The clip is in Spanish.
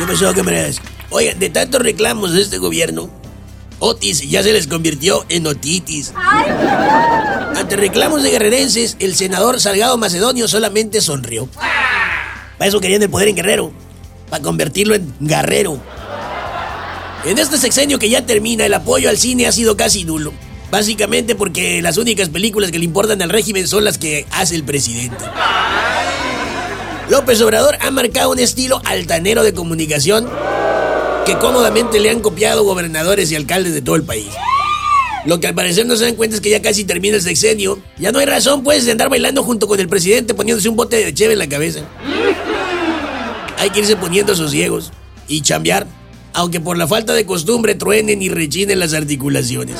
¿Qué pasó, camaradas? Oigan, de tantos reclamos de este gobierno, Otis ya se les convirtió en otitis. Ante reclamos de guerrerenses, el senador Salgado Macedonio solamente sonrió. Para eso querían el poder en Guerrero, para convertirlo en guerrero. En este sexenio que ya termina, el apoyo al cine ha sido casi nulo. Básicamente porque las únicas películas que le importan al régimen son las que hace el presidente. López Obrador ha marcado un estilo altanero de comunicación que cómodamente le han copiado gobernadores y alcaldes de todo el país. Lo que al parecer no se dan cuenta es que ya casi termina el sexenio. Ya no hay razón, pues, de andar bailando junto con el presidente poniéndose un bote de cheve en la cabeza. Hay que irse poniendo sosiegos y chambear, aunque por la falta de costumbre truenen y rechinen las articulaciones.